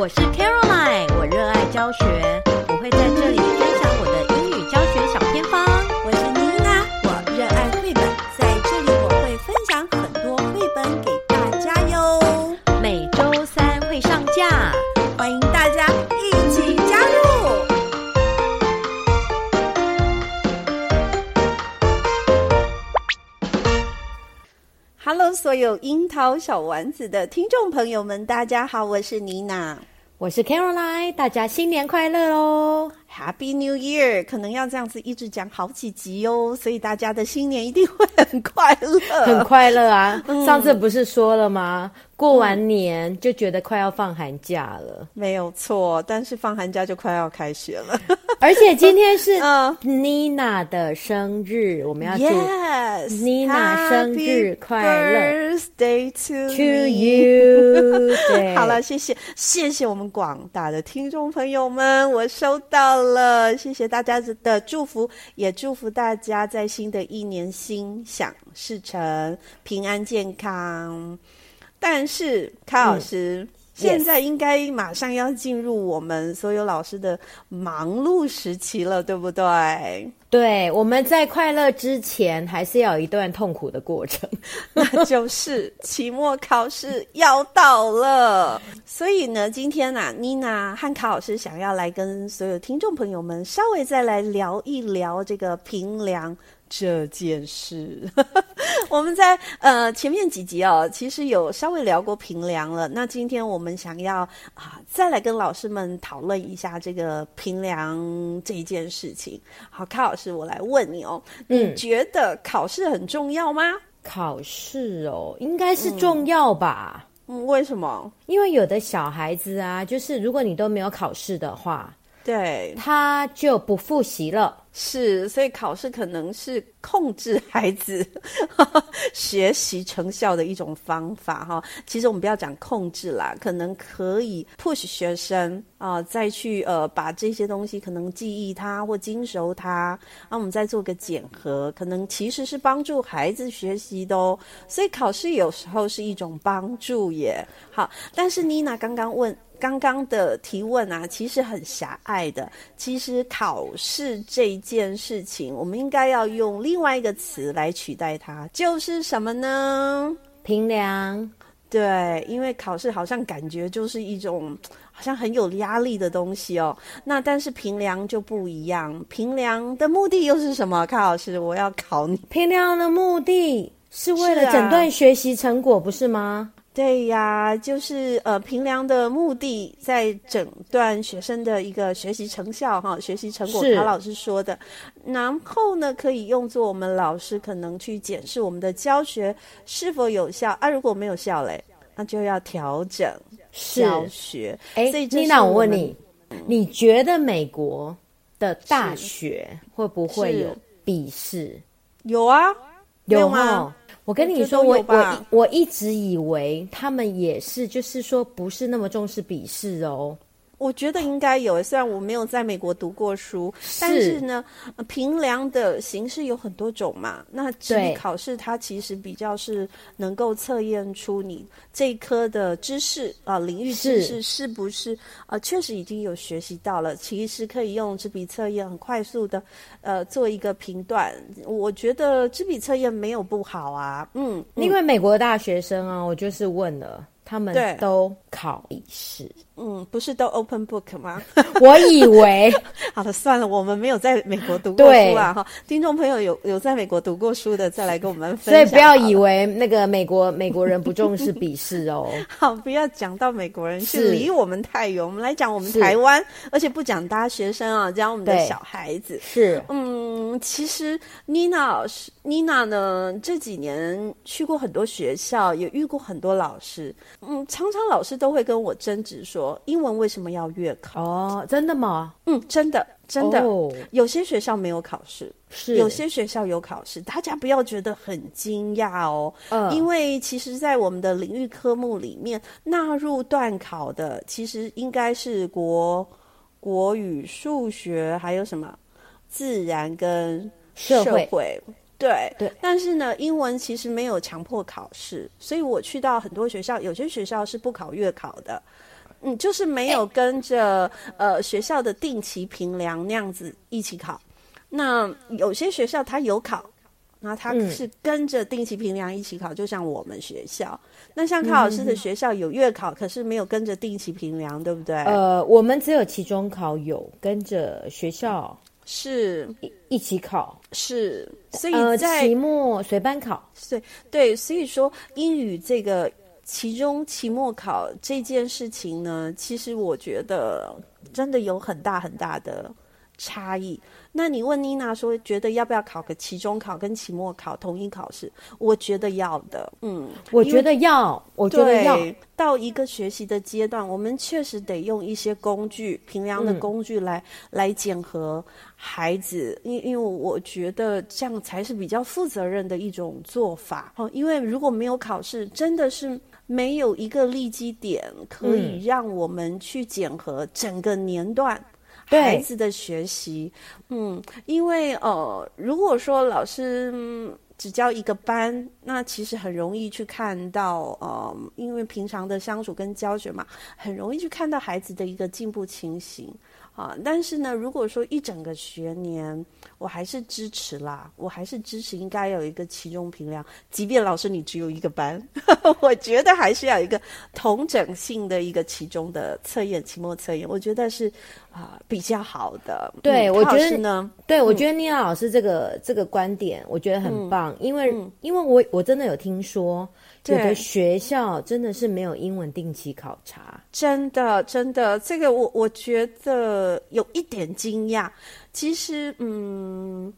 我是 Caroline，我热爱教学，我会在这里分享我的英语教学小偏方。我是妮娜，我热爱绘本，在这里我会分享很多绘本给大家哟。每周三会上架，欢迎大家一起加入。Hello，所有樱桃小丸子的听众朋友们，大家好，我是妮娜。我是 Caroline，大家新年快乐哦。！Happy New Year！可能要这样子一直讲好几集哦，所以大家的新年一定会很快乐，很快乐啊！嗯、上次不是说了吗？过完年就觉得快要放寒假了，嗯、没有错。但是放寒假就快要开学了，而且今天是 妮娜的生日，我们要祝妮娜生日快乐，Birthday to, to you！对，好了，谢谢，谢谢我们广大的听众朋友们，我收到了，谢谢大家的祝福，也祝福大家在新的一年心想事成，平安健康。但是，卡老师，嗯、现在应该马上要进入我们所有老师的忙碌时期了，对不对？对，我们在快乐之前，还是要有一段痛苦的过程，那就是期末考试要到了。所以呢，今天呢、啊，妮娜和卡老师想要来跟所有听众朋友们稍微再来聊一聊这个评量。这件事，我们在呃前面几集哦，其实有稍微聊过评量了。那今天我们想要啊，再来跟老师们讨论一下这个评量这件事情。好，卡老师，我来问你哦，嗯，你觉得考试很重要吗？考试哦，应该是重要吧？嗯，为什么？因为有的小孩子啊，就是如果你都没有考试的话。对，他就不复习了，是，所以考试可能是控制孩子 学习成效的一种方法哈。其实我们不要讲控制啦，可能可以 push 学生啊、呃，再去呃把这些东西可能记忆它或精熟它，那、啊、我们再做个检核，可能其实是帮助孩子学习的哦。所以考试有时候是一种帮助耶。好，但是妮娜刚刚问。刚刚的提问啊，其实很狭隘的。其实考试这件事情，我们应该要用另外一个词来取代它，就是什么呢？评量。对，因为考试好像感觉就是一种好像很有压力的东西哦。那但是评量就不一样，评量的目的又是什么？康老师，我要考你。评量的目的是为了诊断学习成果，不是吗？对呀，就是呃，评量的目的在诊断学生的一个学习成效哈，学习成果。陶老师说的，然后呢，可以用作我们老师可能去检视我们的教学是否有效啊。如果没有效嘞，那就要调整教学。哎，妮娜，我问你，你觉得美国的大学会不会有笔试？有啊，有吗？我跟你说，我我我，一直以为他们也是，就是说不是那么重视笔试哦。我觉得应该有，虽然我没有在美国读过书，是但是呢，评量的形式有很多种嘛。那纸笔考试它其实比较是能够测验出你这一科的知识啊、呃，领域知识是不是啊、呃，确实已经有学习到了。其实可以用纸笔测验很快速的呃做一个评断。我觉得纸笔测验没有不好啊，嗯，因为美国的大学生啊，我就是问了。他们都考笔试。嗯，不是都 open book 吗？我以为，好了，算了，我们没有在美国读过书啊。哈，听众朋友有有在美国读过书的，再来跟我们分享。所以不要以为那个美国美国人不重视笔试哦。好，不要讲到美国人是离我们太远。我们来讲我们台湾，而且不讲大学生啊，讲我们的小孩子。是，嗯，其实妮娜老师，妮娜呢这几年去过很多学校，也遇过很多老师。嗯，常常老师都会跟我争执说。英文为什么要月考？哦，真的吗？嗯，真的，真的。Oh, 有些学校没有考试，是有些学校有考试。大家不要觉得很惊讶哦，uh, 因为其实，在我们的领域科目里面纳入段考的，其实应该是国国语、数学，还有什么自然跟社会。社会对对，但是呢，英文其实没有强迫考试，所以我去到很多学校，有些学校是不考月考的。嗯，就是没有跟着、欸、呃学校的定期评量那样子一起考。那有些学校它有考，那它是跟着定期评量一起考，嗯，就像我们学校。那像考老师的学校有月考，嗯，可是没有跟着定期评量，对不对？呃，我们只有期中考有跟着学校是一一起考，是，所以在、呃、期末随班考。对对，所以说英语这个。期中期末考这件事情呢，其实我觉得真的有很大很大的差异。那你问妮娜说，觉得要不要考个期中考跟期末考统一考试？我觉得要的，嗯，我觉得要，我觉得要。到一个学习的阶段，我们确实得用一些工具，平量的工具来、嗯、来检核孩子，因因为我觉得这样才是比较负责任的一种做法。哦，因为如果没有考试，真的是。没有一个立基点可以让我们去检核整个年段孩子的学习。嗯，因为呃，如果说老师，只教一个班，那其实很容易去看到呃，因为平常的相处跟教学嘛，很容易去看到孩子的一个进步情形。啊，但是呢，如果说一整个学年，我还是支持啦，我还是支持应该有一个其中评量，即便老师你只有一个班，我觉得还是要有一个同整性的一个其中的测验、期末测验，我觉得是啊、呃、比较好的。对，嗯、我觉得呢，对、嗯、我觉得妮娜老师这个这个观点，我觉得很棒，嗯、因为、嗯、因为我我真的有听说。有的学校真的是没有英文定期考察，真的真的，这个我我觉得有一点惊讶。其实，嗯。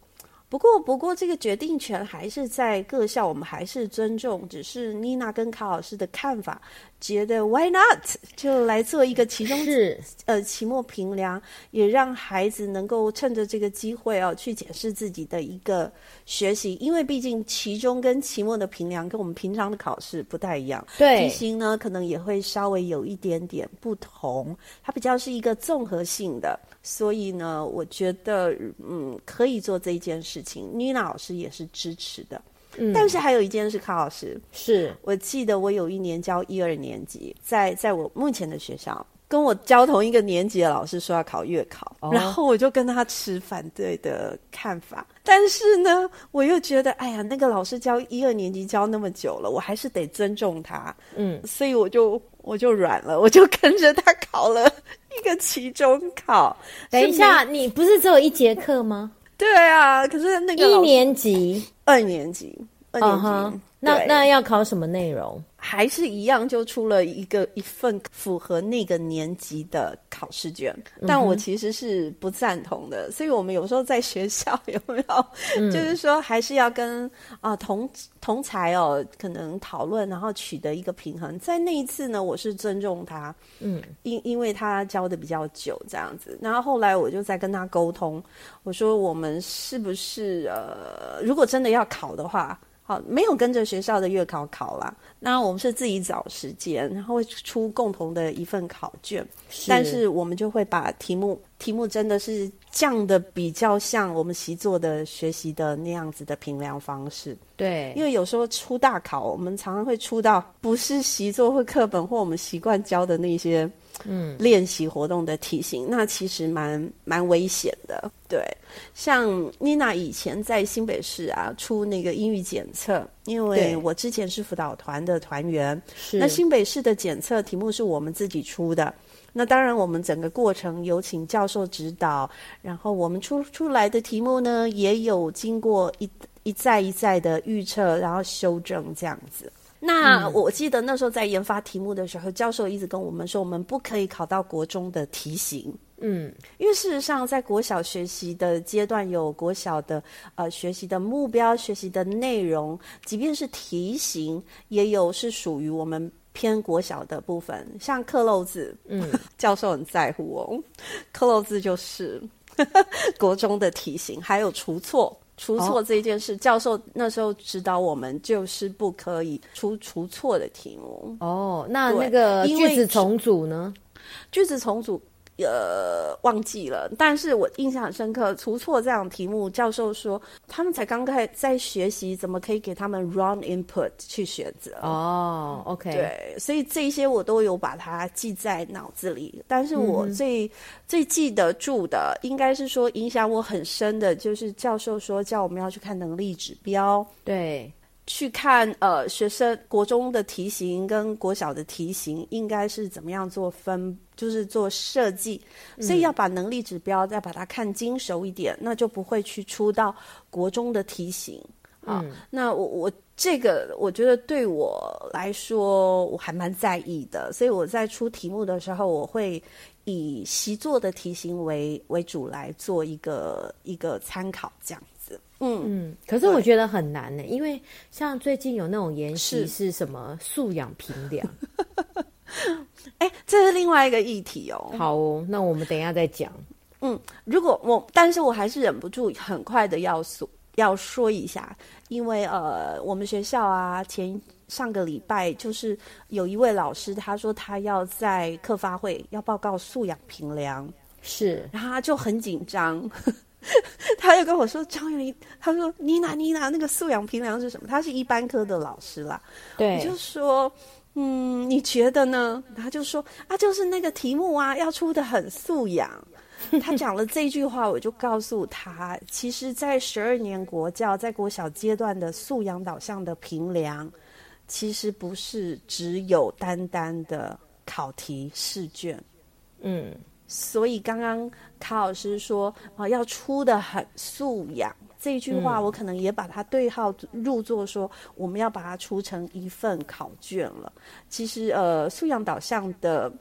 不过，不过，这个决定权还是在各校，我们还是尊重。只是妮娜跟卡老师的看法，觉得 Why not 就来做一个期中是呃期末评量，也让孩子能够趁着这个机会哦，去检视自己的一个学习。因为毕竟期中跟期末的评量跟我们平常的考试不太一样，对，题型呢可能也会稍微有一点点不同，它比较是一个综合性的。所以呢，我觉得嗯可以做这一件事情，妮娜老师也是支持的。嗯，但是还有一件事，康老师是我记得我有一年教一二年级，在在我目前的学校，跟我教同一个年级的老师说要考月考，哦，然后我就跟他持反对的看法。但是呢，我又觉得，哎呀，那个老师教一二年级教那么久了，我还是得尊重他。嗯，所以我就我就软了，我就跟着他考了。一个期中考，等一下，你不是只有一节课吗？对啊，可是那个一年级、二年级、二年级，uh -huh. 那那要考什么内容？还是一样，就出了一个一份符合那个年级的考试卷，但我其实是不赞同的。嗯、所以我们有时候在学校有没有，嗯、就是说还是要跟啊、呃、同同才哦，可能讨论，然后取得一个平衡。在那一次呢，我是尊重他，嗯，因因为他教的比较久这样子。然后后来我就在跟他沟通，我说我们是不是呃，如果真的要考的话。好，没有跟着学校的月考考啦。那我们是自己找时间，然后会出共同的一份考卷。是，但是我们就会把题目题目真的是降的比较像我们习作的学习的那样子的评量方式。对，因为有时候出大考，我们常常会出到不是习作或课本或我们习惯教的那些嗯练习活动的题型，那其实蛮蛮危险的。对，像妮娜以前在新北市啊出那个英语检测，因为我之前是辅导团的团员，是那新北市的检测题目是我们自己出的。那当然，我们整个过程有请教授指导，然后我们出出来的题目呢，也有经过一一再一再的预测，然后修正这样子。那我记得那时候在研发题目的时候，嗯、教授一直跟我们说，我们不可以考到国中的题型。嗯，因为事实上，在国小学习的阶段，有国小的呃学习的目标、学习的内容，即便是题型，也有是属于我们。偏国小的部分，像克漏字，嗯，教授很在乎哦。克漏字就是 国中的题型，还有除错，除错这件事，哦，教授那时候指导我们，就是不可以出出错的题目。哦，那那个句子重组呢？句子重组。呃，忘记了，但是我印象很深刻。除错这样题目，教授说他们才刚开在学习，怎么可以给他们 wrong input 去选择？哦，OK，对，所以这些我都有把它记在脑子里。但是我最、嗯、最记得住的，应该是说影响我很深的，就是教授说叫我们要去看能力指标，对。去看呃，学生国中的题型跟国小的题型应该是怎么样做分，就是做设计，所以要把能力指标再把它看精熟一点，那就不会去出到国中的题型啊。嗯、那我我这个我觉得对我来说我还蛮在意的，所以我在出题目的时候，我会以习作的题型为为主来做一个一个参考，这样子。嗯。嗯，可是我觉得很难呢，因为像最近有那种研习是什么素养评量，哎，这是另外一个议题哦。好哦，那我们等一下再讲。嗯，如果我，但是我还是忍不住很快的要说要说一下，因为呃，我们学校啊，前上个礼拜就是有一位老师，他说他要在课发会要报告素养评量，是，然后他就很紧张。他就跟我说：“张云，他说妮娜，妮娜，那个素养评量是什么？他是一般科的老师啦。对，我就说，嗯，你觉得呢？他就说啊，就是那个题目啊，要出的很素养。他讲了这句话，我就告诉他，其实，在十二年国教，在国小阶段的素养导向的评量，其实不是只有单单的考题试卷。嗯。”所以刚刚卡老师说啊、呃，要出的很素养这一句话，我可能也把它对号入座，说我们要把它出成一份考卷了。其实呃，素养导向的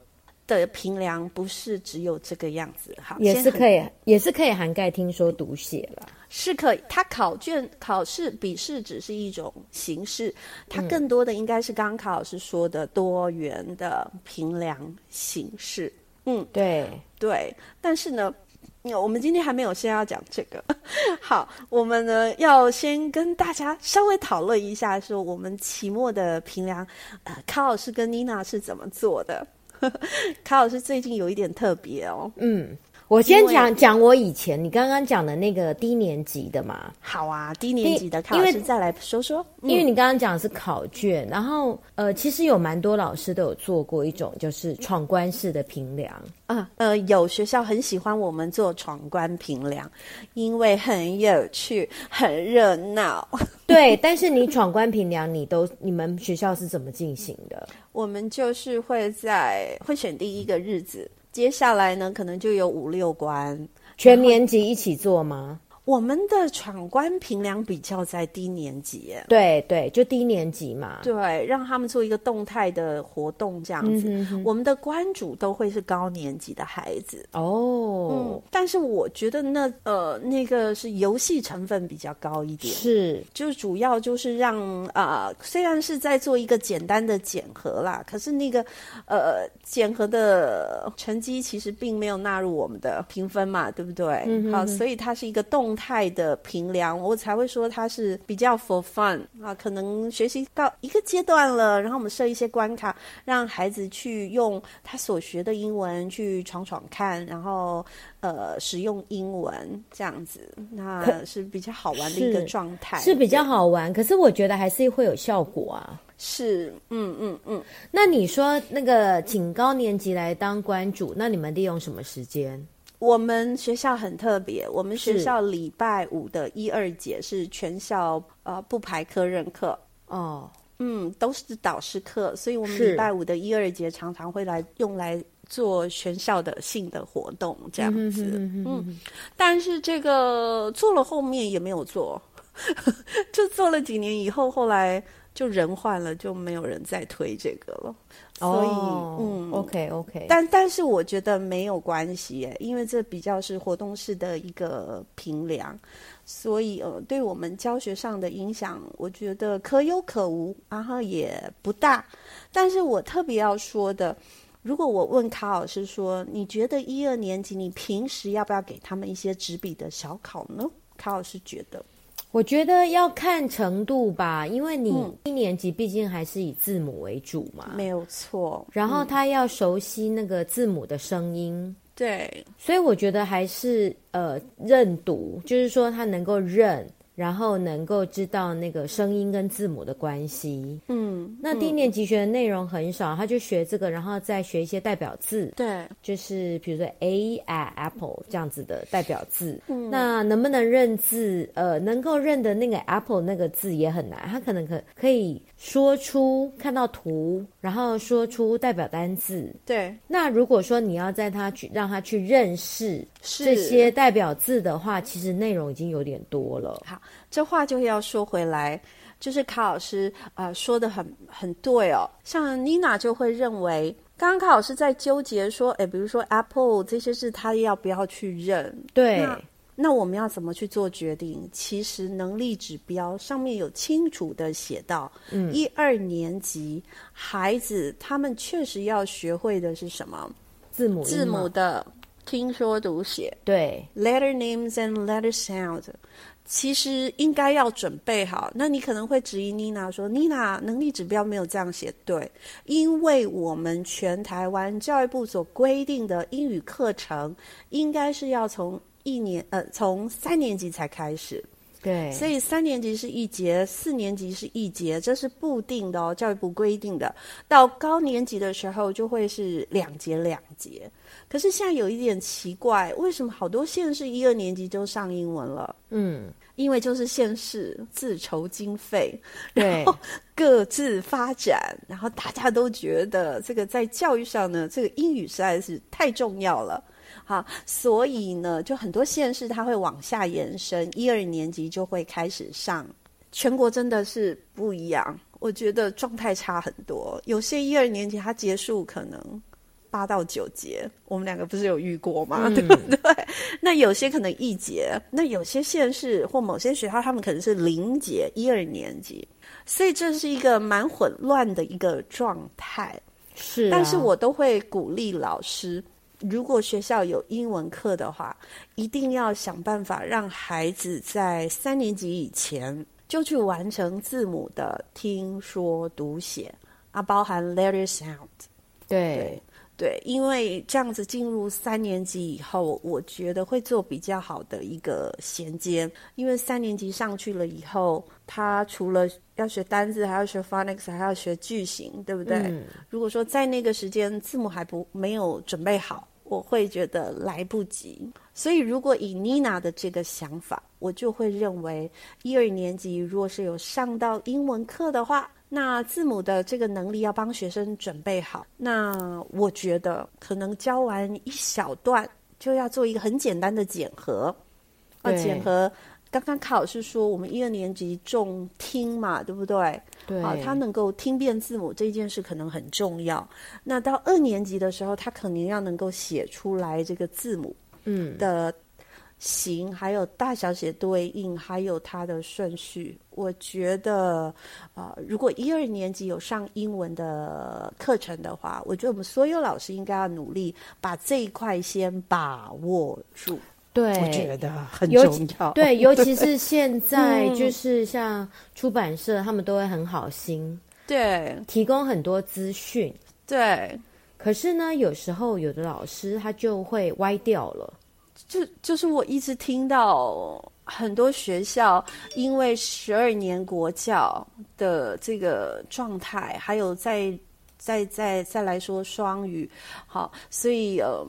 的评量不是只有这个样子，哈，也是可以，也是可以涵盖听说读写了，是可以。它考卷考试笔试只是一种形式，它更多的应该是刚刚卡老师说的多元的评量形式。嗯，对对，但是呢，我们今天还没有先要讲这个。好，我们呢要先跟大家稍微讨论一下，说我们期末的评量，呃，卡老师跟妮娜是怎么做的？卡老师最近有一点特别哦，嗯。我先讲讲我以前你刚刚讲的那个低年级的嘛。好啊，低年级的考试再来说说。因为你刚刚讲的是考卷，然后呃，其实有蛮多老师都有做过一种就是闯关式的评量啊。呃，有学校很喜欢我们做闯关评量，因为很有趣，很热闹。对，但是你闯关评量，你都你们学校是怎么进行的？我们就是会在会选第一个日子。接下来呢，可能就有五六关，全年级一起做吗？我们的闯关评量比较在低年级，对对，就低年级嘛，对，让他们做一个动态的活动这样子。嗯、哼哼。我们的关主都会是高年级的孩子。哦，嗯，但是我觉得那呃那个是游戏成分比较高一点，是，就主要就是让啊、呃，虽然是在做一个简单的检核啦，可是那个呃检核的成绩其实并没有纳入我们的评分嘛，对不对？好，所以它是一个动。动态的评量，我才会说它是比较 for fun 啊。可能学习到一个阶段了，然后我们设一些关卡，让孩子去用他所学的英文去闯闯看，然后呃使用英文这样子，那是比较好玩的一个状态，是，是比较好玩。可是我觉得还是会有效果啊。是，嗯嗯嗯。那你说那个请高年级来当关主，那你们利用什么时间？我们学校很特别，我们学校礼拜五的一二节是全校呃不排科任课。哦，嗯，都是导师课，所以我们礼拜五的一二节常常会来用来做全校的性的活动这样子，嗯，嗯，但是这个做了后面也没有做，就做了几年以后，后来。就人换了，就没有人再推这个了。所以，哦、嗯，OK OK，但但是我觉得没有关系，因为这比较是活动式的一个评量，所以呃，对我们教学上的影响，我觉得可有可无，然后也不大。但是我特别要说的，如果我问卡老师说，你觉得一二年级你平时要不要给他们一些纸笔的小考呢？卡老师觉得。我觉得要看程度吧，因为你一年级毕竟还是以字母为主嘛，没有错。然后他要熟悉那个字母的声音，对，所以我觉得还是呃认读，就是说他能够认。然后能够知道那个声音跟字母的关系。嗯，那低年级学的内容很少，他就学这个，然后再学一些代表字。对，就是比如说 a a apple 这样子的代表字。嗯，那能不能认字？呃，能够认得那个 apple 那个字也很难，他可能可可以说出看到图，然后说出代表单字。对，那如果说你要在他去让他去认识这些代表字的话，其实内容已经有点多了。好。这话就要说回来，就是卡老师啊、呃、说的很很对哦。像妮娜就会认为，刚刚卡老师在纠结说，哎，比如说 Apple 这些字，他要不要去认？对，那，那我们要怎么去做决定？其实能力指标上面有清楚的写到，嗯，一二年级孩子他们确实要学会的是什么？字母字母的听说读写，对，letter names and letter sounds。其实应该要准备好。那你可能会质疑妮娜说：“妮娜能力指标没有这样写。”对，因为我们全台湾教育部所规定的英语课程，应该是要从一年呃从三年级才开始。对，所以三年级是一节，四年级是一节，这是固定的哦，教育部规定的。到高年级的时候就会是两节两节。可是现在有一点奇怪，为什么好多县市一二年级就上英文了？嗯。因为就是县市自筹经费，然后各自发展，然后大家都觉得这个在教育上呢，这个英语实在是太重要了，好，所以呢，就很多县市它会往下延伸，一二年级就会开始上。全国真的是不一样，我觉得状态差很多。有些一二年级它结束可能。八到九节，我们两个不是有遇过吗？嗯、对不对？那有些可能一节，那有些县市或某些学校，他们可能是零节，一二年级，所以这是一个蛮混乱的一个状态。是、啊，但是我都会鼓励老师，如果学校有英文课的话，一定要想办法让孩子在三年级以前就去完成字母的听说读写啊，包含 letter sound。对。对对，因为这样子进入三年级以后，我觉得会做比较好的一个衔接。因为三年级上去了以后，他除了要学单字，还要学 phonics，还要学句型，对不对？嗯。如果说在那个时间字母还不没有准备好，我会觉得来不及。所以，如果以妮娜的这个想法，我就会认为一二年级如果是有上到英文课的话。那字母的这个能力要帮学生准备好。那我觉得可能教完一小段，就要做一个很简单的检核。啊，检核。刚刚卡老师说，我们一二年级重听嘛，对不对？对。啊，他能够听辨字母这件事可能很重要。那到二年级的时候，他肯定要能够写出来这个字母，嗯的。形还有大小写对应，还有它的顺序，我觉得，啊、呃，如果一二年级有上英文的课程的话，我觉得我们所有老师应该要努力把这一块先把握住。对，我觉得很重要。对，尤其是现在，就是像出版社，他们都会很好心，对，提供很多资讯。对，可是呢，有时候有的老师他就会歪掉了。就就是我一直听到很多学校因为十二年国教的这个状态，还有在。再再再来说双语，好，所以呃，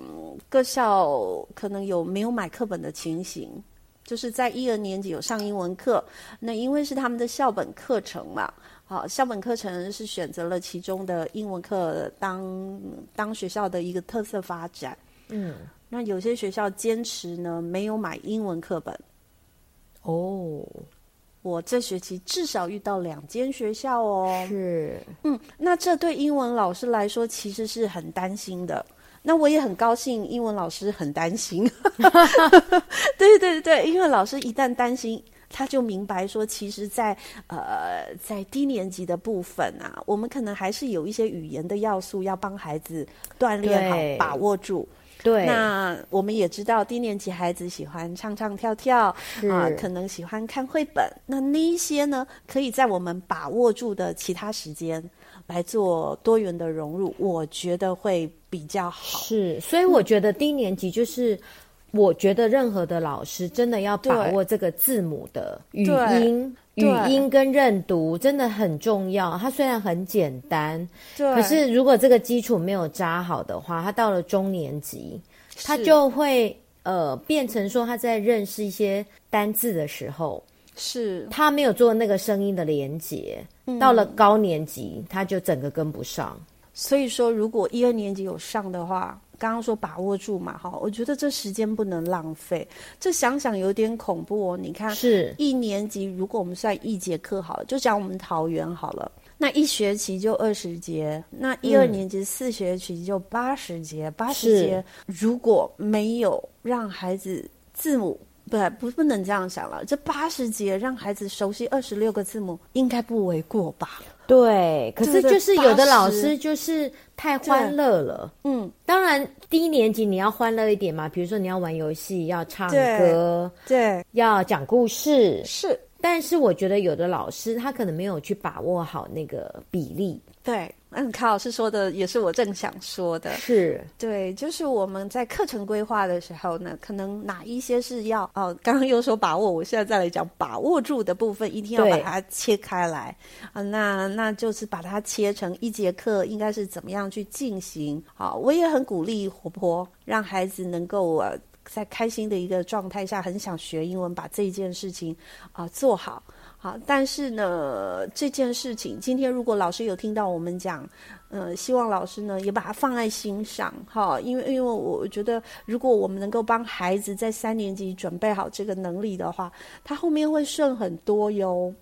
各校可能有没有买课本的情形，就是在一二年级有上英文课，那因为是他们的校本课程嘛，好，校本课程是选择了其中的英文课当当学校的一个特色发展，嗯，那有些学校坚持呢没有买英文课本，哦。我这学期至少遇到两间学校哦，是，嗯，那这对英文老师来说其实是很担心的。那我也很高兴，英文老师很担心。对 对对，因为老师一旦担心，他就明白说，其实在，在呃，在低年级的部分啊，我们可能还是有一些语言的要素要帮孩子锻炼好，把握住。对，那我们也知道低年级孩子喜欢唱唱跳跳啊，可能喜欢看绘本。那那一些呢，可以在我们把握住的其他时间来做多元的融入，我觉得会比较好。是，所以我觉得低年级就是，我觉得任何的老师真的要把握这个字母的语音。语音跟认读真的很重要。它虽然很简单，对，可是如果这个基础没有扎好的话，他到了中年级，他就会呃变成说他在认识一些单字的时候，是他没有做那个声音的连接，嗯，到了高年级他就整个跟不上。所以说，如果一二年级有上的话。刚刚说把握住嘛，哈，我觉得这时间不能浪费。这想想有点恐怖哦。你看，是一年级，如果我们算一节课好了，就讲我们桃园好了，那一学期就二十节，那一二年级四学期就八十节，八十节如果没有让孩子字母，不不不能这样想了，这八十节让孩子熟悉二十六个字母，应该不为过吧？对，可是就是有的老师就是太欢乐了。嗯，当然低年级你要欢乐一点嘛，比如说你要玩游戏，要唱歌，对，对要讲故事，是。但是我觉得有的老师他可能没有去把握好那个比例。对，嗯，卡老师说的也是我正想说的，是对，就是我们在课程规划的时候呢，可能哪一些是要哦，刚刚又说把握，我现在再来讲把握住的部分，一定要把它切开来啊，那那就是把它切成一节课应该是怎么样去进行。好，我也很鼓励活泼，让孩子能够呃在开心的一个状态下，很想学英文，把这件事情啊做好。好，但是呢，这件事情今天如果老师有听到我们讲，呃，希望老师呢也把它放在心上，哈，因为因为我觉得，如果我们能够帮孩子在三年级准备好这个能力的话，他后面会顺很多哟。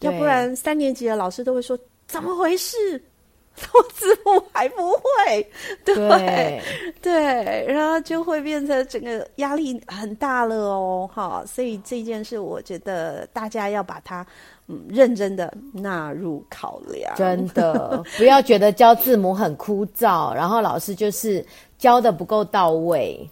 要不然三年级的老师都会说，怎么回事？做字幕还不会，对。对，对，然后就会变成整个压力很大了哦，哈，所以这件事我觉得大家要把它嗯认真的纳入考量，真的不要觉得教字母很枯燥，然后老师就是教的不够到位。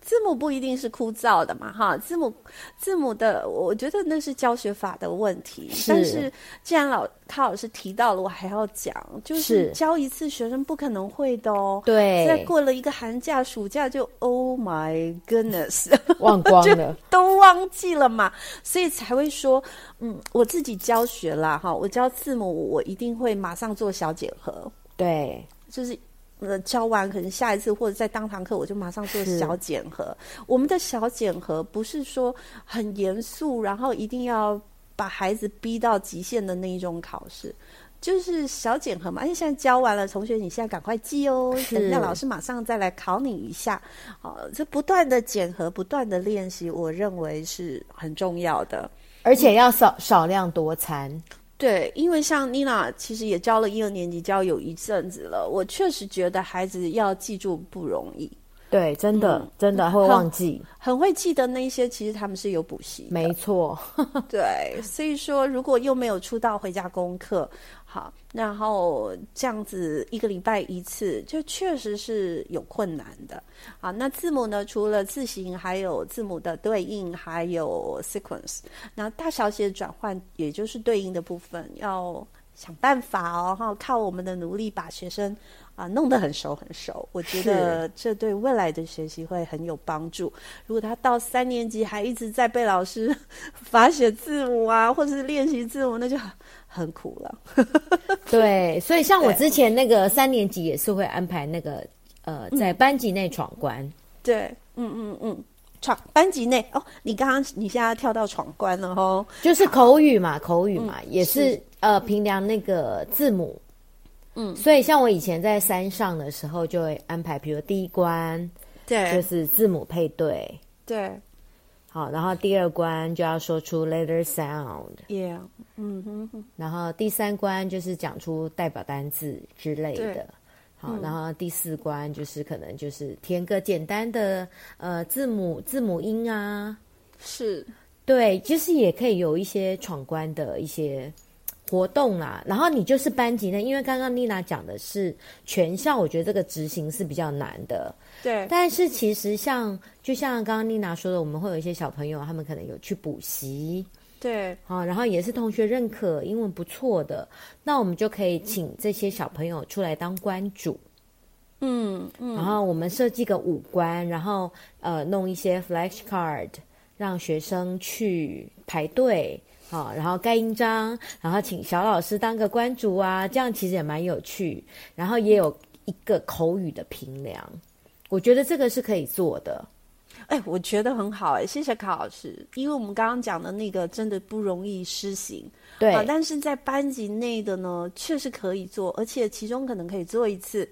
字母不一定是枯燥的嘛，哈，字母字母的，我觉得那是教学法的问题。是，但是既然老他老师提到了，我还要讲，就是教一次学生不可能会的哦。对，再过了一个寒假、暑假就 Oh my goodness，忘光了，都忘记了嘛，所以才会说，嗯，我自己教学啦，哈，我教字母，我一定会马上做小检核。对，就是。呃，教完可能下一次或者在当堂课，我就马上做小检核。我们的小检核不是说很严肃，然后一定要把孩子逼到极限的那一种考试，就是小检核嘛。而且现在教完了，同学你现在赶快记哦，等一下老师马上再来考你一下。好，这不断的检核，不断的练习，我认为是很重要的，而且要少少量多餐。对，因为像妮娜其实也教了一二年级，教有一阵子了。我确实觉得孩子要记住不容易。对，真的、嗯、真的会忘记很，很会记得那些，其实他们是有补习。没错，对，所以说如果又没有出到回家功课。好，然后这样子一个礼拜一次，就确实是有困难的。好，那字母呢？除了字形，还有字母的对应，还有 sequence。那大小写转换，也就是对应的部分，要想办法哦。哈，靠我们的努力，把学生啊，弄得很熟很熟。我觉得这对未来的学习会很有帮助。如果他到三年级还一直在被老师 罚写字母啊，或者是练习字母，那就很很苦了。对，所以像我之前那个三年级也是会安排那个呃，在班级内闯关。对，嗯嗯嗯。闯班级内哦，你刚刚你现在跳到闯关了哦，就是口语嘛，口语嘛，嗯、也是，是呃平量那个字母，嗯，所以像我以前在山上的时候，就会安排，比如第一关，对，就是字母配对，对，好，然后第二关就要说出 letter sound，yeah，嗯哼，然后第三关就是讲出代表单字之类的。好，嗯、然后第四关就是可能就是填个简单的呃字母字母音啊，是，对，就是也可以有一些闯关的一些活动啦。然后你就是班级内，因为刚刚丽娜讲的是全校，我觉得这个执行是比较难的。对，但是其实像就像刚刚丽娜说的，我们会有一些小朋友，他们可能有去补习。对，好，然后也是同学认可，英文不错的，那我们就可以请这些小朋友出来当关主，嗯嗯，然后我们设计个五官，然后呃弄一些 flashcard，让学生去排队，好，然后盖印章，然后请小老师当个关主啊，这样其实也蛮有趣，然后也有一个口语的评量，我觉得这个是可以做的。哎，我觉得很好哎，谢谢卡老师，因为我们刚刚讲的那个真的不容易施行，对，啊，但是在班级内的呢，确实可以做，而且其中可能可以做一次，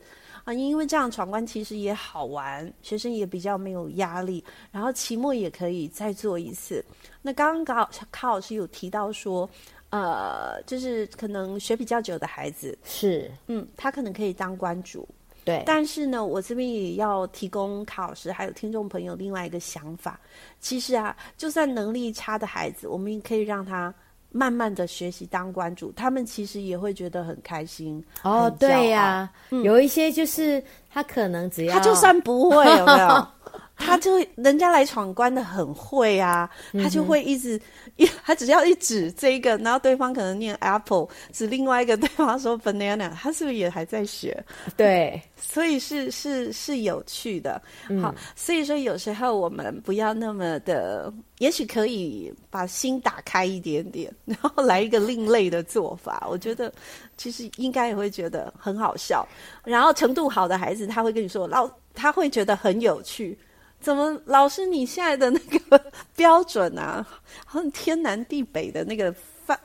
啊，因为这样闯关其实也好玩，学生也比较没有压力，然后期末也可以再做一次。那刚刚高考老师有提到说，呃，就是可能学比较久的孩子是，嗯，他可能可以当关主。对，但是呢，我这边也要提供卡老师还有听众朋友另外一个想法。其实啊，就算能力差的孩子，我们也可以让他慢慢的学习当关主，他们其实也会觉得很开心。哦，对呀、啊，嗯、有一些就是他可能只要他就算不会有没有？他就人家来闯关的很会啊，他就会一直一他只要一指这个，然后对方可能念 apple，指另外一个 对方说 banana，他是不是也还在学？对，所以是是是有趣的。好，所以说有时候我们不要那么的，也许可以把心打开一点点，然后来一个另类的做法。我觉得其实应该也会觉得很好笑。然后程度好的孩子，他会跟你说，老他会觉得很有趣。怎么，老师你现在的那个标准啊，好像天南地北的那个翻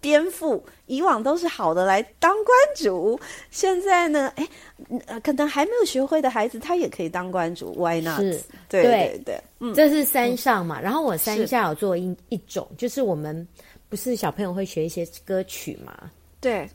颠覆。以往都是好的来当官主，现在呢，哎，可能还没有学会的孩子，他也可以当官主。Why not？是，对对对，嗯，这是山上嘛。然后我山下有做一一种，就是我们不是小朋友会学一些歌曲嘛？对。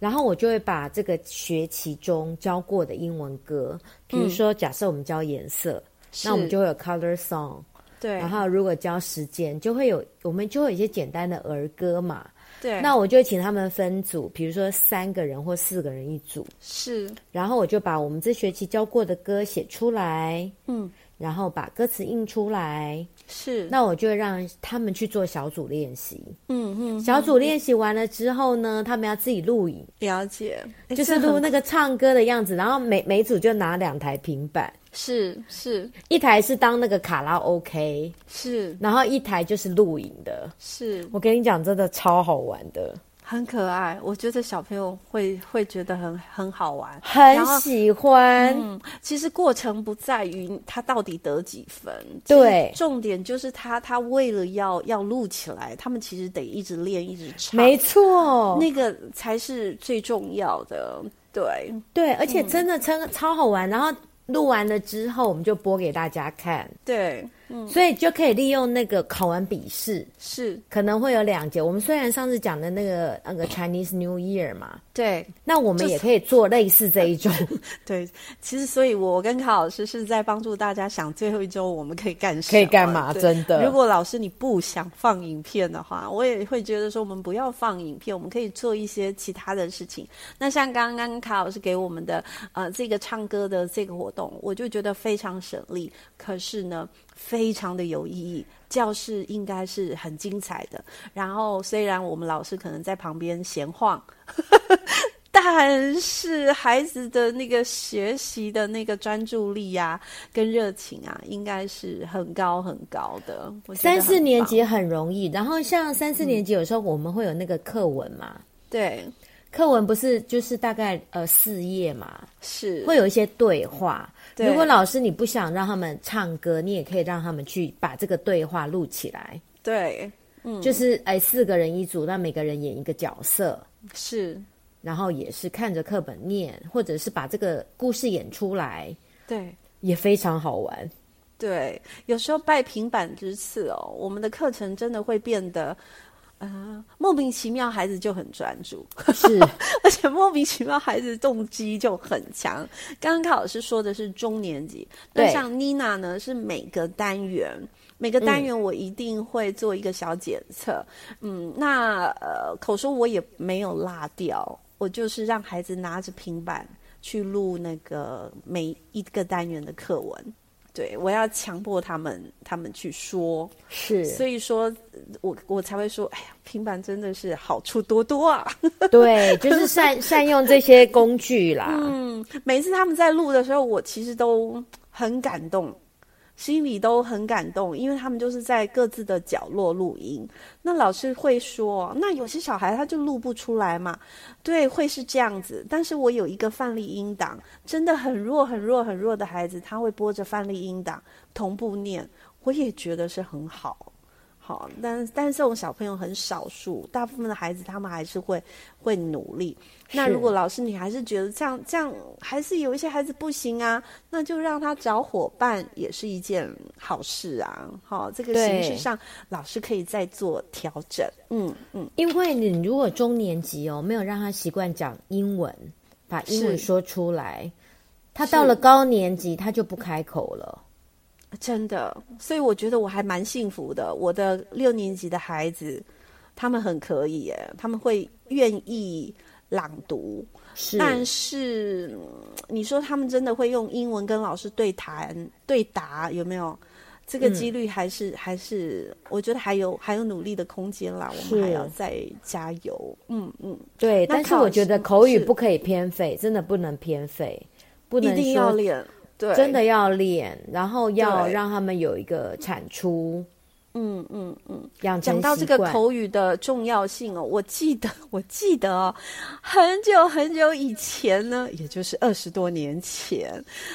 然后我就会把这个学期中教过的英文歌，比如说，假设我们教颜色。那我们就会有 color song，对。然后如果教时间，就会有我们就会有一些简单的儿歌嘛，对。那我就请他们分组，比如说三个人或四个人一组，是。然后我就把我们这学期教过的歌写出来，嗯。然后把歌词印出来，是。那我就会让他们去做小组练习，嗯嗯。小组练习完了之后呢，他们要自己录影，了解，就是录那个唱歌的样子。然后每每组就拿两台平板，是是，一台是当那个卡拉 OK，是，然后一台就是录影的，是。我跟你讲，真的超好玩的。很可爱，我觉得小朋友会会觉得很很好玩，很喜欢。嗯，其实过程不在于他到底得几分，对，重点就是他他为了要要录起来，他们其实得一直练，一直唱，没错，那个才是最重要的。对对，而且真的超、嗯、超好玩。然后录完了之后，我们就播给大家看。对。嗯，所以就可以利用那个考完笔试，是可能会有两节。我们虽然上次讲的那个那个 Chinese New Year 嘛，对，那我们也可以做类似这一种。对，其实所以我跟卡老师是在帮助大家想最后一周我们可以干什么，可以干嘛？真的，如果老师你不想放影片的话，我也会觉得说我们不要放影片，我们可以做一些其他的事情。那像刚刚卡老师给我们的呃这个唱歌的这个活动，我就觉得非常省力。可是呢，非常的有意义，教室应该是很精彩的。然后虽然我们老师可能在旁边闲晃，但是孩子的那个学习的那个专注力呀、啊，跟热情啊，应该是很高很高的。三四年级很容易，然后像三四年级有时候我们会有那个课文嘛，嗯、对，课文不是就是大概呃四页嘛，是会有一些对话。对，如果老师你不想让他们唱歌，你也可以让他们去把这个对话录起来。对，嗯，就是哎四个人一组，那每个人演一个角色，是。然后也是看着课本念，或者是把这个故事演出来，对，也非常好玩。对，有时候拜平板之赐哦，我们的课程真的会变得，呃，莫名其妙，孩子就很专注，是，而且莫名其妙，孩子动机就很强。刚刚卡老师说的是中年级，对，那像妮娜呢，是每个单元。每个单元我一定会做一个小检测，嗯，嗯，那呃口说我也没有落掉，我就是让孩子拿着平板去录那个每一个单元的课文，对，我要强迫他们他们去说，是，所以说我我才会说，哎呀，平板真的是好处多多啊，对，就是善善用这些工具啦，嗯，每次他们在录的时候，我其实都很感动。心里都很感动，因为他们就是在各自的角落录音。那老师会说，那有些小孩他就录不出来嘛，对，会是这样子。但是我有一个范例音档，真的很弱、很弱、很弱的孩子，他会播着范例音档同步念，我也觉得是很好。好，但但是这种小朋友很少数，大部分的孩子他们还是会会努力。那如果老师你还是觉得这样这样，还是有一些孩子不行啊，那就让他找伙伴也是一件好事啊。好，这个形式上老师可以再做调整。嗯嗯，因为你如果中年级哦，没有让他习惯讲英文，把英文说出来，他到了高年级他就不开口了。真的，所以我觉得我还蛮幸福的。我的六年级的孩子，他们很可以耶，他们会愿意朗读。是，但是你说他们真的会用英文跟老师对谈对答，有没有？这个几率还是、嗯、还是，我觉得还有还有努力的空间啦。我们还要再加油。嗯嗯，对。但是我觉得口语不可以偏废，真的不能偏废，不能一定要练。对，真的要练，然后要让他们有一个产出。嗯嗯嗯。讲到这个口语的重要性哦，我记得，我记得哦，很久很久以前呢，也就是二十多年前，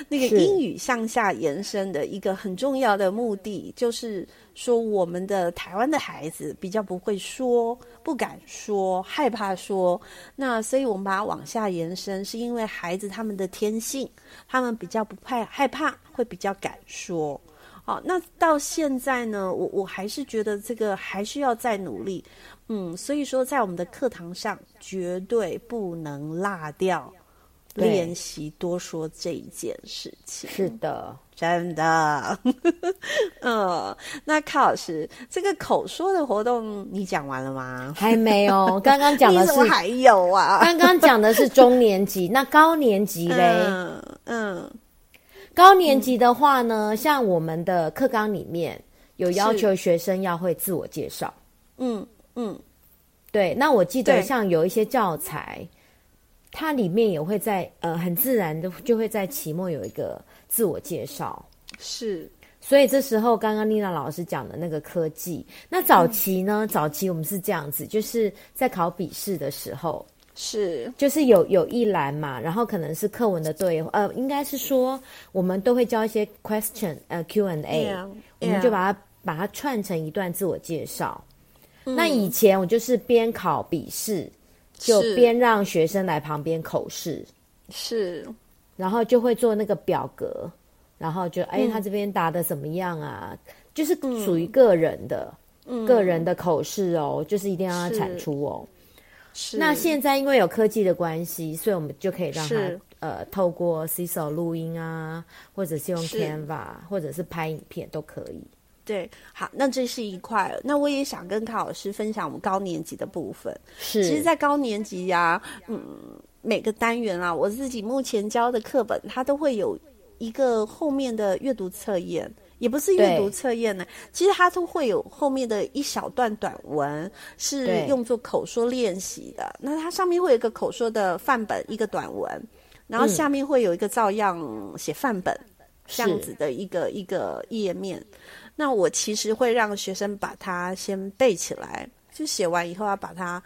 那个英语向下延伸的一个很重要的目的，就是说我们的台湾的孩子比较不会说，不敢说，害怕说。那所以我们把它往下延伸，是因为孩子他们的天性，他们比较不怕害怕，会比较敢说。好，那到现在呢，我我还是觉得这个还需要再努力，嗯，所以说在我们的课堂上绝对不能落掉练习多说这一件事情。是的，真的。嗯，那卡老师，这个口说的活动你讲完了吗？还没有，刚刚讲的 是还有啊，刚刚讲的是中年级，那高年级嘞？嗯。嗯高年级的话呢，嗯、像我们的课纲里面有要求学生要会自我介绍。嗯嗯，对。那我记得像有一些教材，它里面也会在呃很自然的就会在期末有一个自我介绍。是。所以这时候刚刚丽娜老师讲的那个科技，那早期呢，嗯、早期我们是这样子，就是在考笔试的时候。是，就是有有一栏嘛，然后可能是课文的对，呃，应该是说我们都会教一些 question，呃，Q and A，、yeah, 我们就把它把它串成一段自我介绍。嗯、那以前我就是边考笔试，就边让学生来旁边口试，是，然后就会做那个表格，然后就哎，他这边答的怎么样啊？嗯、就是属于个人的、嗯、个人的口试哦，就是一定要他产出哦。是。那现在因为有科技的关系，所以我们就可以让他呃透过 Seesaw 录音啊，或者是用 Canva，或者是拍影片都可以。对，好，那这是一块。那我也想跟康老师分享我们高年级的部分。是，其实，在高年级呀、啊，嗯，每个单元啊，我自己目前教的课本，它都会有一个后面的阅读测验。也不是阅读测验呢，其实它都会有后面的一小段短文是用作口说练习的。那它上面会有一个口说的范本，一个短文，然后下面会有一个照样写范本、嗯、这样子的一个一个页面。那我其实会让学生把它先背起来，就写完以后要把它，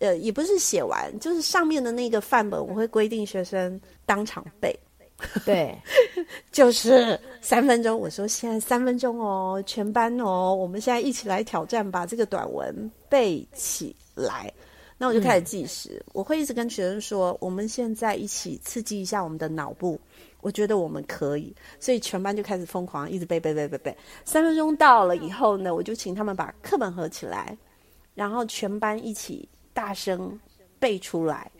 呃，也不是写完，就是上面的那个范本，我会规定学生当场背。对，就是三分钟。我说现在三分钟哦，全班哦，我们现在一起来挑战，把这个短文背起来。那我就开始计时，嗯、我会一直跟学生说，我们现在一起刺激一下我们的脑部。我觉得我们可以，所以全班就开始疯狂一直背背背背背。三分钟到了以后呢，我就请他们把课本合起来，然后全班一起大声背出来。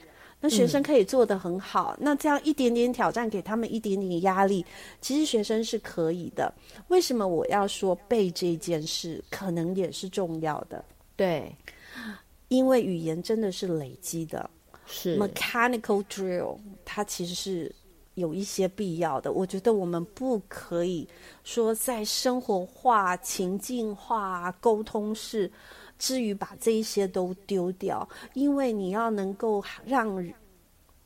那学生可以做得很好，嗯。那这样一点点挑战，给他们一点点压力，其实学生是可以的。为什么我要说背这件事可能也是重要的？对，因为语言真的是累积的，是 mechanical drill，它其实是。有一些必要的，我觉得我们不可以说在生活化、情境化、沟通式之余把这一些都丢掉，因为你要能够让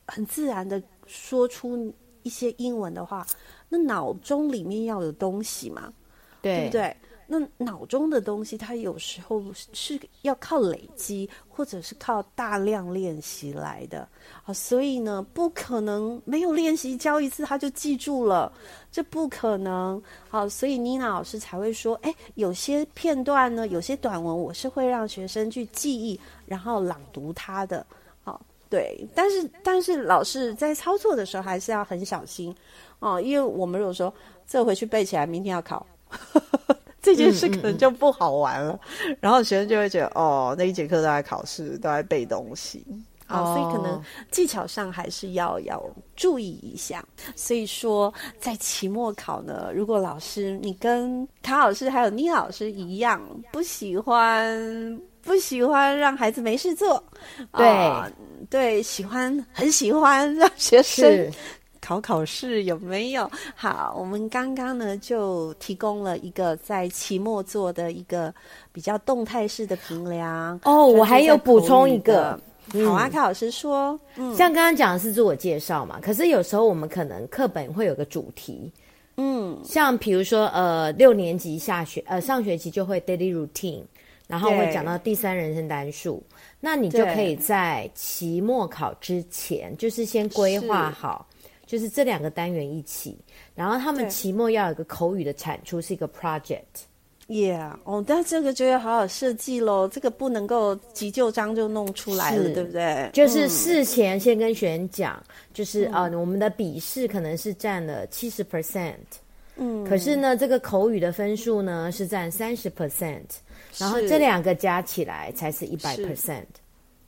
很自然的说出一些英文的话，那脑中里面要有东西嘛，对，对不对？那脑中的东西，它有时候是要靠累积，或者是靠大量练习来的啊。所以呢，不可能没有练习教一次他就记住了，这不可能。好，所以妮娜老师才会说，哎，有些片段呢，有些短文，我是会让学生去记忆，然后朗读它的。好，对，但是但是老师在操作的时候还是要很小心哦，因为我们如果说这回去背起来，明天要考。这件事可能就不好玩了，然后学生就会觉得哦，那一节课都在考试，都在背东西，啊、哦，所以可能技巧上还是要要注意一下。所以说，在期末考呢，如果老师你跟卡老师还有倪老师一样，不喜欢不喜欢让孩子没事做，对、呃、对，喜欢很喜欢让学生。考考试有没有？好，我们刚刚呢就提供了一个在期末做的一个比较动态式的评量。哦，我还有补充一个。嗯、好啊，卡老师说，嗯，像刚刚讲的是自我介绍嘛，可是有时候我们可能课本会有个主题，嗯，像比如说呃六年级下学呃上学期就会 daily routine，然后会讲到第三人称单数，那你就可以在期末考之前就是先规划好。就是这两个单元一起，然后他们期末要有一个口语的产出，是一个 project。Yeah，哦，但这个就要好好设计喽，这个不能够急救章就弄出来了，对不对？就是事前先跟学员讲，嗯、就是啊、呃，我们的笔试可能是占了七十 percent，嗯，可是呢，这个口语的分数呢是占三十 percent，然后这两个加起来才是一百 percent。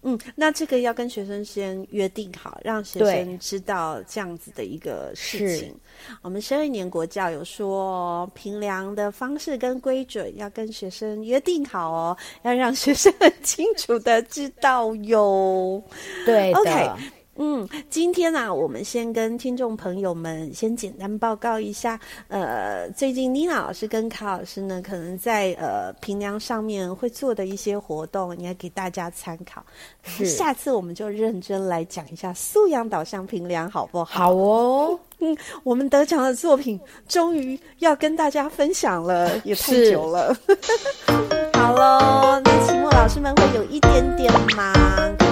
嗯，那这个要跟学生先约定好，让学生知道这样子的一个事情。我们十二年国教有说评量的方式跟规准要跟学生约定好哦，要让学生很清楚的知道哟。对的。OK。嗯，今天呢、啊，我们先跟听众朋友们先简单报告一下。呃，最近妮娜老师跟卡老师呢，可能在呃评量上面会做的一些活动，也给大家参考。是，下次我们就认真来讲一下素养导向评量，好不好？好哦。嗯，我们得奖的作品终于要跟大家分享了，也太久了。好喽，那期末老师们会有一点点忙。